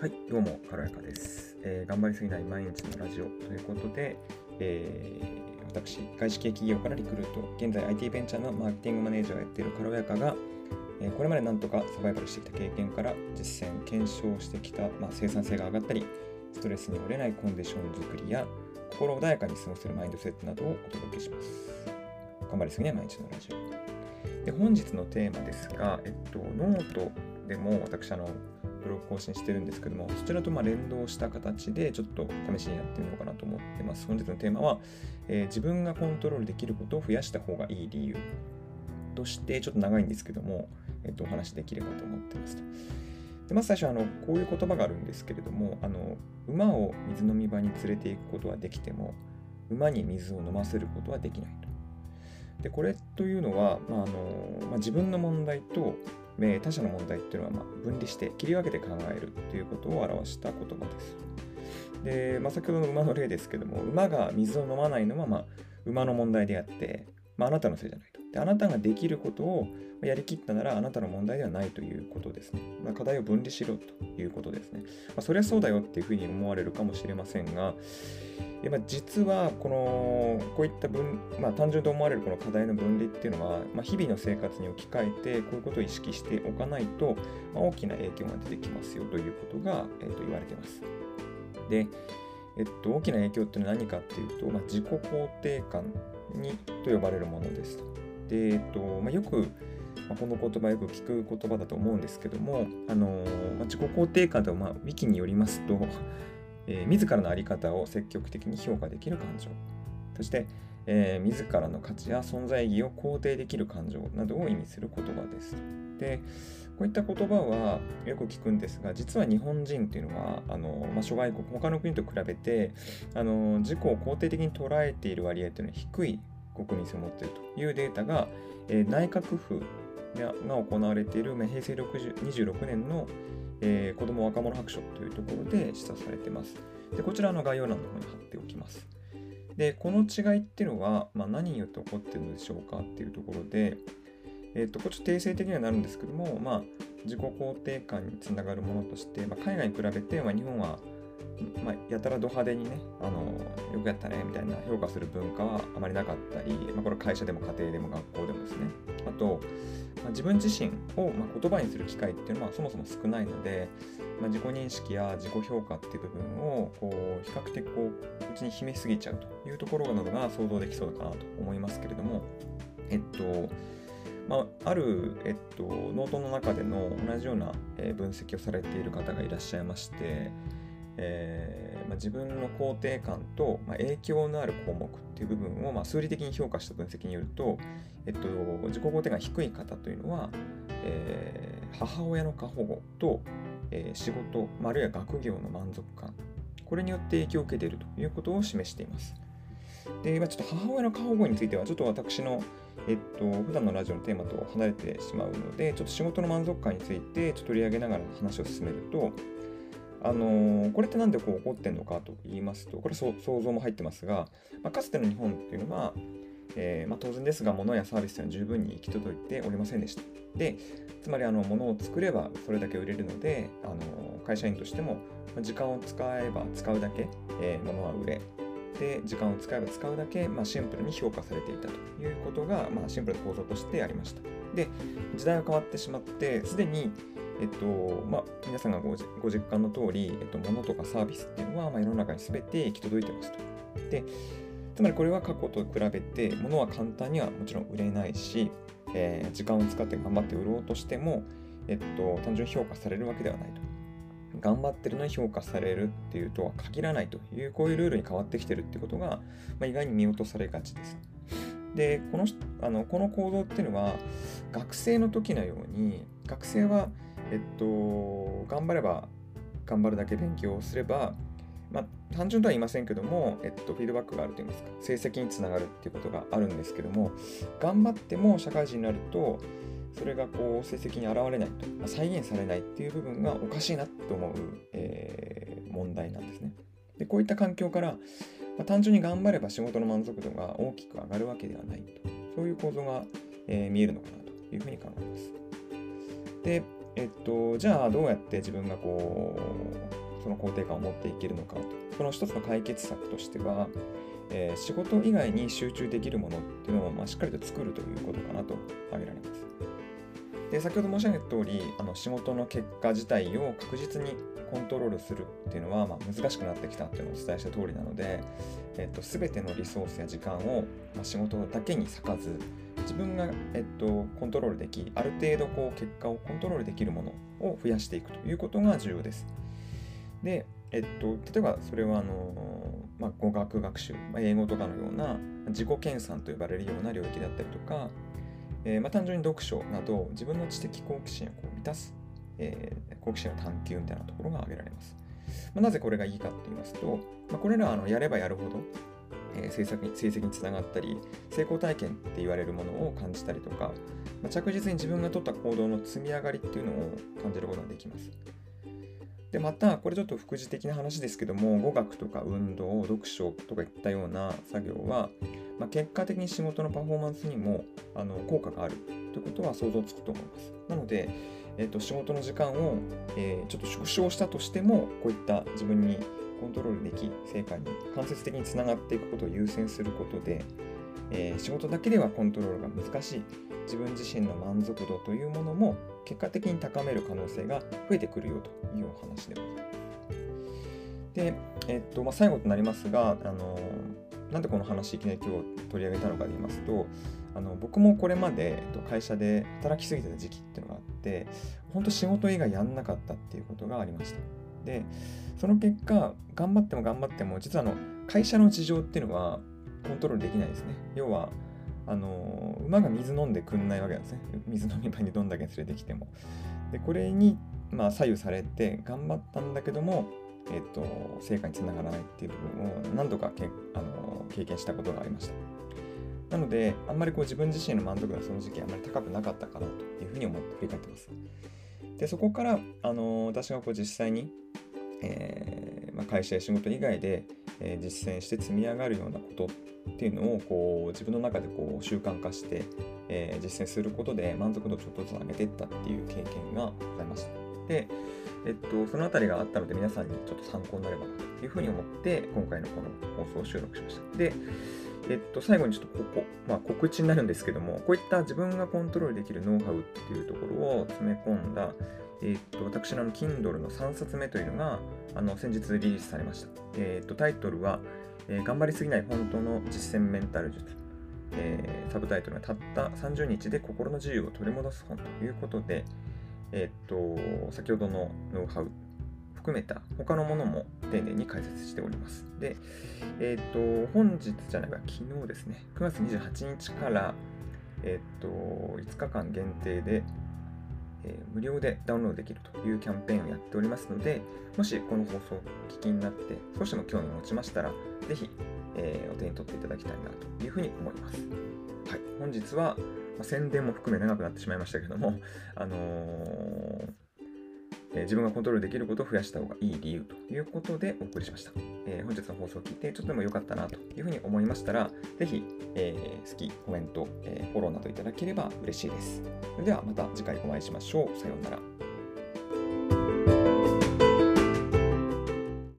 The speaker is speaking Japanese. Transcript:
はい、どうも、軽やかです、えー、頑張りすぎない毎日のラジオということで、えー、私、外資系企業からリクルート、現在 IT ベンチャーのマーケティングマネージャーをやっている軽やかが、えー、これまでなんとかサバイバルしてきた経験から実践、検証してきた、まあ、生産性が上がったり、ストレスに折れないコンディション作りや、心穏やかに過ごせるマインドセットなどをお届けします。頑張りすぎない毎日のラジオ。で本日のテーマですが、えっと、ノートでも私、あの、ブログ更新してるんですけども、そちらとま連動した形でちょっと試しにやってみようかなと思ってます。本日のテーマは、えー、自分がコントロールできることを増やした方がいい理由として、ちょっと長いんですけども、えっ、と、お話できればと思ってますと。でまず最初あの、こういう言葉があるんですけれども、あの馬を水飲み場に連れていくことはできても、馬に水を飲ませることはできないと。でこれというのは、まああのまあ、自分の問題と他者の問題っていうのはま分離して切り分けて考えるということを表した言葉です。で、まあ、先ほどの馬の例ですけども、馬が水を飲まないのはま馬の問題であって、まあ、あなたのせいじゃないと。であなたができることをやりきったならあなたの問題ではないということですね。まあ、課題を分離しろということですね。まあ、そりゃそうだよっていうふうに思われるかもしれませんが、やっぱ実はこのこういった分、まあ、単純と思われるこの課題の分離っていうのは、まあ、日々の生活に置き換えてこういうことを意識しておかないと、まあ、大きな影響が出てきますよということが、えー、と言われています。で、えっと、大きな影響っていうのは何かっていうと、まあ、自己肯定感にと呼ばれるものですと。で、えっとまあ、よく、まあ、この言葉よく聞く言葉だと思うんですけども、あのまあ、自己肯定感では、まあ、ウィキによりますと、えー、自らの在り方を積極的に評価できる感情そして、えー、自らの価値や存在意義を肯定できる感情などを意味する言葉です。でこういった言葉はよく聞くんですが実は日本人っていうのはあの、まあ、諸外国他の国と比べてあの自己を肯定的に捉えている割合というのは低い国民性を持っているというデータが、えー、内閣府が行われている、まあ、平成26年のえー、子ども若者白書というところで示唆されています。でこちらの概要欄の方に貼っておきます。で、この違いっていうのは、まあ、何によって起こっているのでしょうかっていうところで、えっ、ー、と、こっち定性的にはなるんですけども、まあ、自己肯定感につながるものとして、まあ、海外に比べて、まあ、日本は、まあ、やたらド派手にね、あの、よくやったね、みたいな評価する文化はあまりなかったり、まあ、これ会社でも家庭でも学校でもですね。あと、まあ、自分自身をま言葉にする機会っていうのはそもそも少ないので、まあ、自己認識や自己評価っていう部分をこう比較的こううちに秘めすぎちゃうというところなどが想像できそうかなと思いますけれども、えっと、まあ、ある、えっと、ノートの中での同じようなえ分析をされている方がいらっしゃいまして、えーまあ、自分の肯定感と、まあ、影響のある項目っていう部分を、まあ、数理的に評価した分析によると、えっと、自己肯定感低い方というのは、えー、母親の過保護と、えー、仕事、あるいは学業の満足感これによって影響を受けているということを示しています。で、今ちょっと母親の過保護については、ちょっと私の、えっと、普段のラジオのテーマと離れてしまうので、ちょっと仕事の満足感についてちょっと取り上げながら話を進めると、あのー、これって何でこう起こってんのかと言いますと、これ想像も入ってますが、まあ、かつての日本っていうのは、えー、まあ、当然ですが、物やサービスは十分に行き届いておりませんでした。で、つまりあの物を作ればそれだけ売れるので、あの会社員としても時間を使えば使うだけ、えー、物は売れ、で時間を使えば使うだけ、まあ、シンプルに評価されていたということが、まあ、シンプルな構造としてありました。で、時代が変わってしまって、すでにえっと、まあ、皆さんがご実感の通り、えっと、物とかサービスっていうのは、まあ、世の中に全て行き届いてますと。で、つまりこれは過去と比べて、物は簡単にはもちろん売れないし、えー、時間を使って頑張って売ろうとしても、えっと、単純に評価されるわけではないと。頑張ってるのに評価されるっていうとは限らないという、こういうルールに変わってきてるってことが、まあ、意外に見落とされがちです。で、このあのこの構造っていうのは、学生の時のように、学生はえっと、頑張れば頑張るだけ勉強をすれば、まあ、単純とは言いませんけども、えっと、フィードバックがあるといいますか、成績につながるっていうことがあるんですけども、頑張っても社会人になると、それがこう成績に現れないと、まあ、再現されないっていう部分がおかしいなと思う、えー、問題なんですね。でこういった環境から、まあ、単純に頑張れば仕事の満足度が大きく上がるわけではないと、そういう構造が、えー、見えるのかなというふうに考えます。で、えっと、じゃあどうやって自分がこう、その肯定感を持っていけるのかと。その一つの解決策としては、えー、仕事以外に集中できるものっていうのを、まあ、しっかりと作るということかなと挙げられます。で先ほど申し上げた通りあり、仕事の結果自体を確実にコントロールするっていうのは、まあ、難しくなってきたっていうのをお伝えした通りなので、えっと、全てのリソースや時間を、まあ、仕事だけに割かず自分が、えっと、コントロールできある程度こう結果をコントロールできるものを増やしていくということが重要です。で、えっと、例えばそれはあの、まあ、語学学習、まあ、英語とかのような自己研鑽と呼ばれるような領域だったりとか、えー、まあ、単純に読書など自分の知的好奇心をこう満たす、えー、好奇心の探求みたいなところが挙げられます。まあ、なぜこれがいいかって言いますと、まあ、これらはあのやればやるほど、えー、成績成績につながったり成功体験って言われるものを感じたりとか、ま、着実に自分が取った行動の積み上がりっていうのを感じることができます。でまたこれちょっと副次的な話ですけども語学とか運動読書とかいったような作業は、まあ、結果的に仕事のパフォーマンスにもあの効果があるということは想像つくと思いますなので、えーと、仕事の時間を、えー、ちょっと縮小したとしてもこういった自分にコントロールでき成果に間接的につながっていくことを優先することで、えー、仕事だけではコントロールが難しい自分自身の満足度というものも結果的に高める可能性が増えてくるよというお話でございます。で、えっとまあ、最後となりますが、あのなんでこの話いきなり今日取り上げたのかで言いますと、あの僕もこれまで、えっと、会社で働きすぎてた時期っていうのがあって、本当仕事以外やんなかったっていうことがありました。で、その結果、頑張っても頑張っても、実はあの会社の事情っていうのはコントロールできないですね。要は、あの馬が水飲んでくんないわけなんですね。水飲み場にどんだけ連れてきても。で、これに、まあ、左右されて頑張ったんだけども、えっと、成果につながらないっていう部分を何度かけあの経験したことがありました。なので、あんまりこう自分自身の満足度はその時期あんまり高くなかったかなというふうに思って振り返ってます。で、そこから、あの私がこう実際に、えーまあ、会社や仕事以外で、えー、実践して積み上がるようなことっていうのをこう自分の中でこう習慣化して、えー、実践することで満足度をちょっとずつ上げていったっていう経験がございました。で、えっと、その辺りがあったので皆さんにちょっと参考になればなというふうに思って今回のこの放送を収録しました。で、えっと、最後にちょっとここ、まあ、告知になるんですけども、こういった自分がコントロールできるノウハウっていうところを詰め込んだ、えっと、私の Kindle の3冊目というのが、あの、先日リリースされました。えっと、タイトルは、えー、頑張りすぎない本当の実践メンタル術。えー、サブタイトルがたった30日で心の自由を取り戻す本ということで、えっと、先ほどのノウハウ含めた他のものも丁寧に解説しております。で、えっと、本日じゃないか、昨日ですね、9月28日から、えっと、5日間限定で、えー、無料でダウンロードできるというキャンペーンをやっておりますので、もしこの放送を聞きになって少しでも興味を持ちましたら、ぜひ、えー、お手に取っていただきたいなというふうに思います。はい、本日は、まあ、宣伝も含め長くなってしまいましたけども、あのーえ、自分がコントロールできることを増やした方がいい理由ということでお送りしました。えー、本日の放送を聞いてちょっとでも良かったなというふうに思いましたら、ぜひ、えー、好き、コメント、えフォローなどいただければ嬉しいです。それではまた次回お会いしましょう。さようなら。